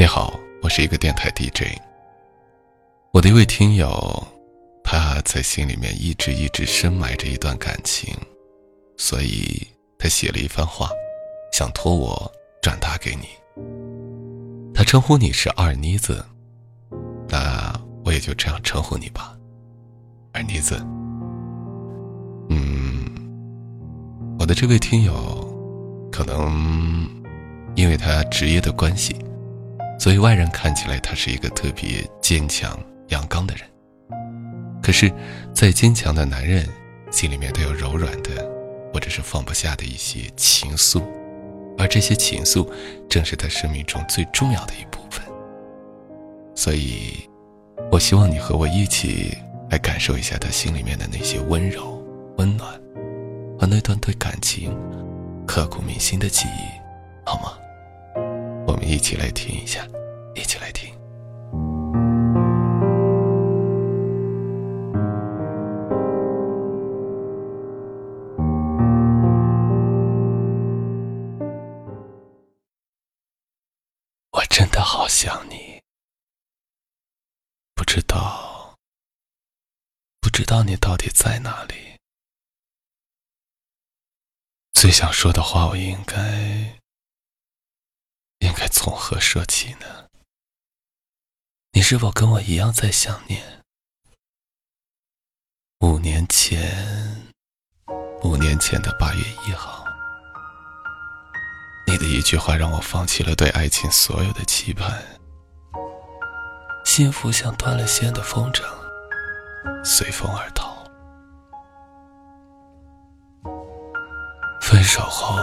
你好，我是一个电台 DJ。我的一位听友，他在心里面一直一直深埋着一段感情，所以他写了一番话，想托我转达给你。他称呼你是二妮子，那我也就这样称呼你吧，二妮子。嗯，我的这位听友，可能因为他职业的关系。所以外人看起来他是一个特别坚强阳刚的人，可是，再坚强的男人心里面都有柔软的，或者是放不下的一些情愫，而这些情愫正是他生命中最重要的一部分。所以，我希望你和我一起来感受一下他心里面的那些温柔、温暖和那段对感情刻骨铭心的记忆，好吗？一起来听一下，一起来听。我真的好想你，不知道，不知道你到底在哪里。最想说的话，我应该。应该从何说起呢？你是否跟我一样在想念？五年前，五年前的八月一号，你的一句话让我放弃了对爱情所有的期盼。幸福像断了线的风筝，随风而逃。分手后，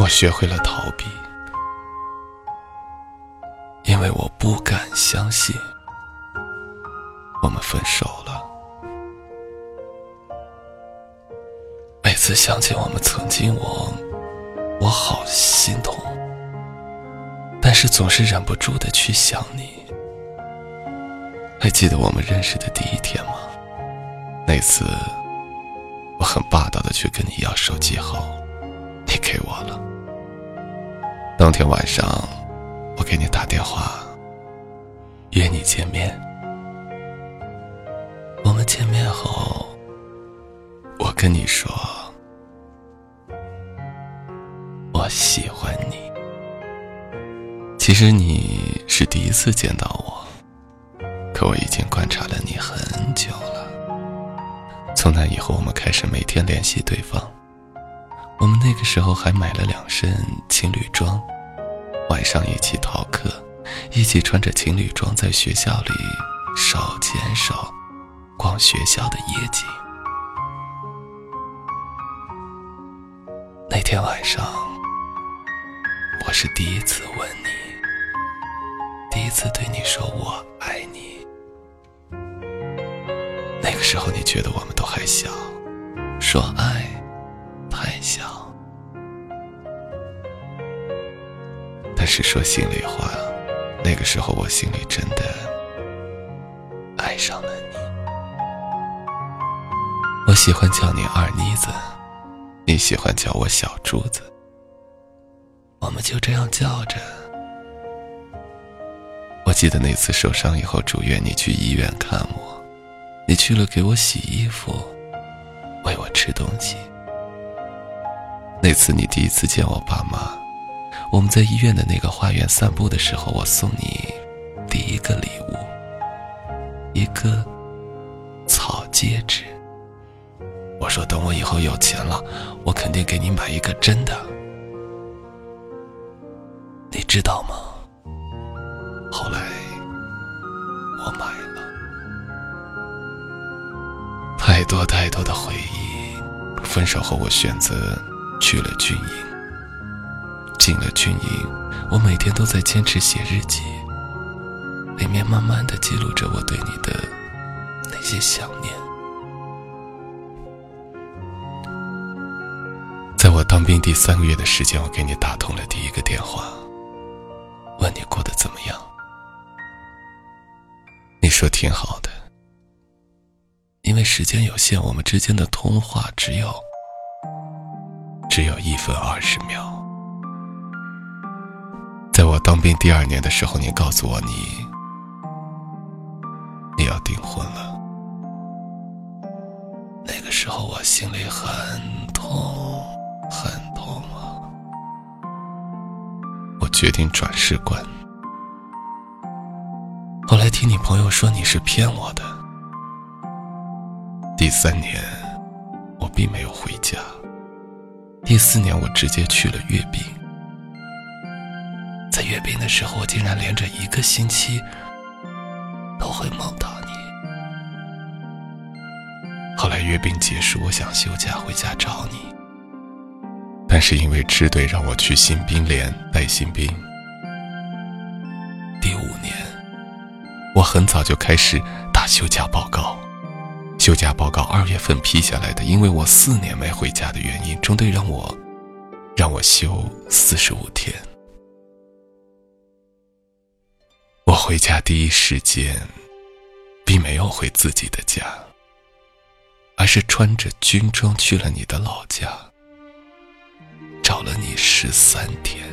我学会了逃避。因为我不敢相信，我们分手了。每次想起我们曾经，我我好心痛，但是总是忍不住的去想你。还记得我们认识的第一天吗？那次我很霸道的去跟你要手机号，你给我了。当天晚上。我给你打电话，约你见面。我们见面后，我跟你说，我喜欢你。其实你是第一次见到我，可我已经观察了你很久了。从那以后，我们开始每天联系对方。我们那个时候还买了两身情侣装。晚上一起逃课，一起穿着情侣装在学校里手牵手逛学校的夜景。那天晚上，我是第一次吻你，第一次对你说我爱你。那个时候你觉得我们都还小，说爱太小。是说心里话，那个时候我心里真的爱上了你。我喜欢叫你二妮子，你喜欢叫我小柱子。我们就这样叫着。我记得那次受伤以后住院，你去医院看我，你去了给我洗衣服，喂我吃东西。那次你第一次见我爸妈。我们在医院的那个花园散步的时候，我送你第一个礼物，一个草戒指。我说等我以后有钱了，我肯定给你买一个真的。你知道吗？后来我买了。太多太多的回忆。分手后，我选择去了军营。进了军营，我每天都在坚持写日记，里面慢慢的记录着我对你的那些想念。在我当兵第三个月的时间，我给你打通了第一个电话，问你过得怎么样。你说挺好的，因为时间有限，我们之间的通话只有只有一分二十秒。在我当兵第二年的时候，你告诉我你你要订婚了。那个时候我心里很痛，很痛啊！我决定转世关。后来听你朋友说你是骗我的。第三年，我并没有回家。第四年，我直接去了阅兵。时候，我竟然连着一个星期都会梦到你。后来阅兵结束，我想休假回家找你，但是因为支队让我去新兵连带新兵。第五年，我很早就开始打休假报告。休假报告二月份批下来的，因为我四年没回家的原因，中队让我让我休四十五天。回家第一时间，并没有回自己的家，而是穿着军装去了你的老家，找了你十三天。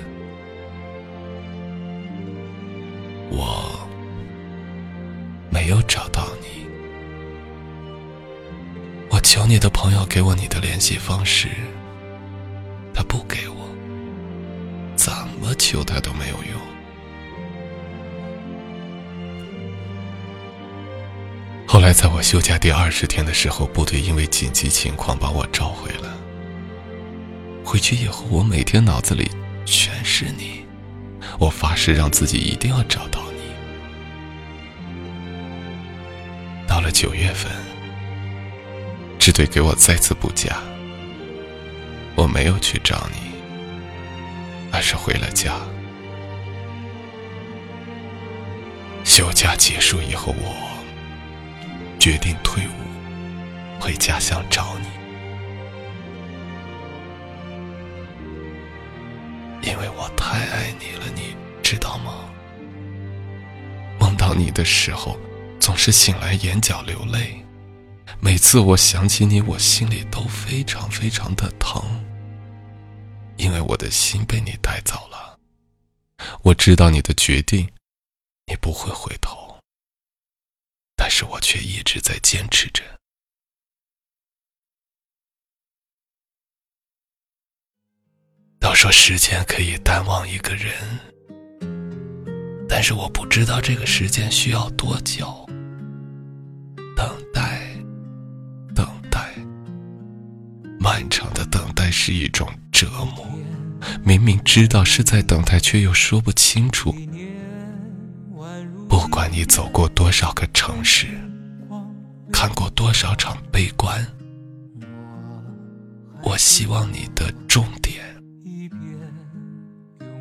我没有找到你。我求你的朋友给我你的联系方式，他不给我，怎么求他都没有用。在我休假第二十天的时候，部队因为紧急情况把我召回了。回去以后，我每天脑子里全是你，我发誓让自己一定要找到你。到了九月份。支队给我再次补假，我没有去找你，而是回了家。休假结束以后，我决定退伍，回家乡找你，因为我太爱你了，你知道吗？梦到你的时候，总是醒来眼角流泪。每次我想起你，我心里都非常非常的疼，因为我的心被你带走了。我知道你的决定，你不会回头，是我却一直在坚持着。都说时间可以淡忘一个人，但是我不知道这个时间需要多久。等待，等待漫长的等待是一种折磨，明明知道是在等待，却又说不清楚。你走过多少个城市，看过多少场悲观，我希望你的重点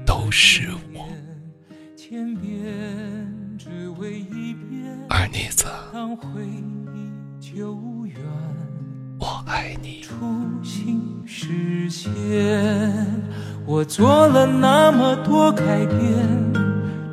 都是我。二妮子。我爱你。初心实现，我做了那么多改变，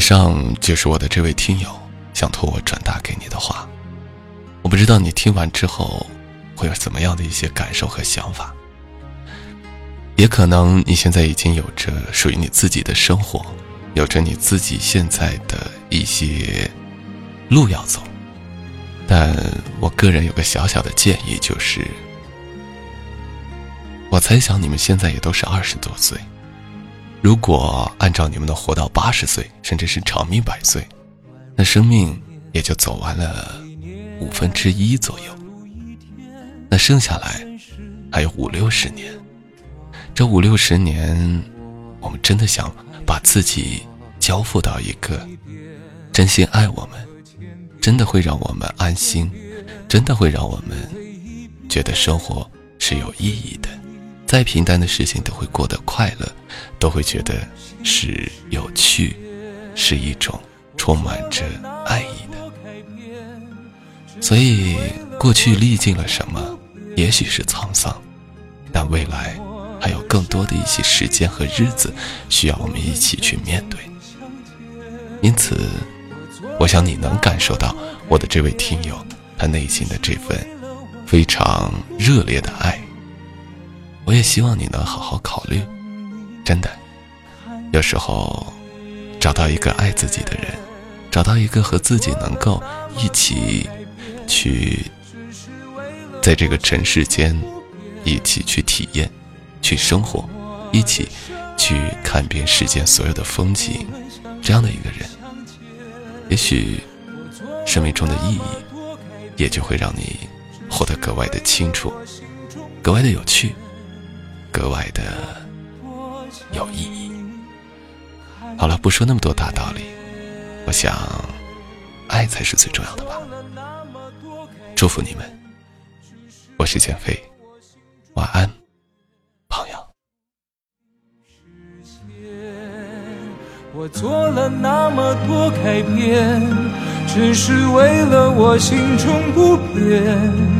以上就是我的这位听友想托我转达给你的话，我不知道你听完之后会有怎么样的一些感受和想法。也可能你现在已经有着属于你自己的生活，有着你自己现在的一些路要走。但我个人有个小小的建议，就是，我猜想你们现在也都是二十多岁，如果按照你们能活到八十岁，甚至是长命百岁，那生命也就走完了五分之一左右，那剩下来还有五六十年，这五六十年，我们真的想把自己交付到一个真心爱我们。真的会让我们安心，真的会让我们觉得生活是有意义的。再平淡的事情都会过得快乐，都会觉得是有趣，是一种充满着爱意的。所以，过去历尽了什么，也许是沧桑，但未来还有更多的一些时间和日子需要我们一起去面对。因此，我想你能感受到我的这位听友他内心的这份非常热烈的爱。我也希望你能好好考虑，真的，有时候找到一个爱自己的人，找到一个和自己能够一起去在这个尘世间一起去体验、去生活、一起去看遍世间所有的风景，这样的一个人，也许生命中的意义也就会让你活得格外的清楚，格外的有趣。格外的有意义。好了，不说那么多大道理，我想，爱才是最重要的吧。祝福你们，我是减肥，晚安，朋友。我做了那么多改变，只是为了我心中不变。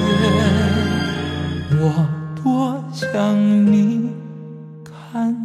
我多想你看。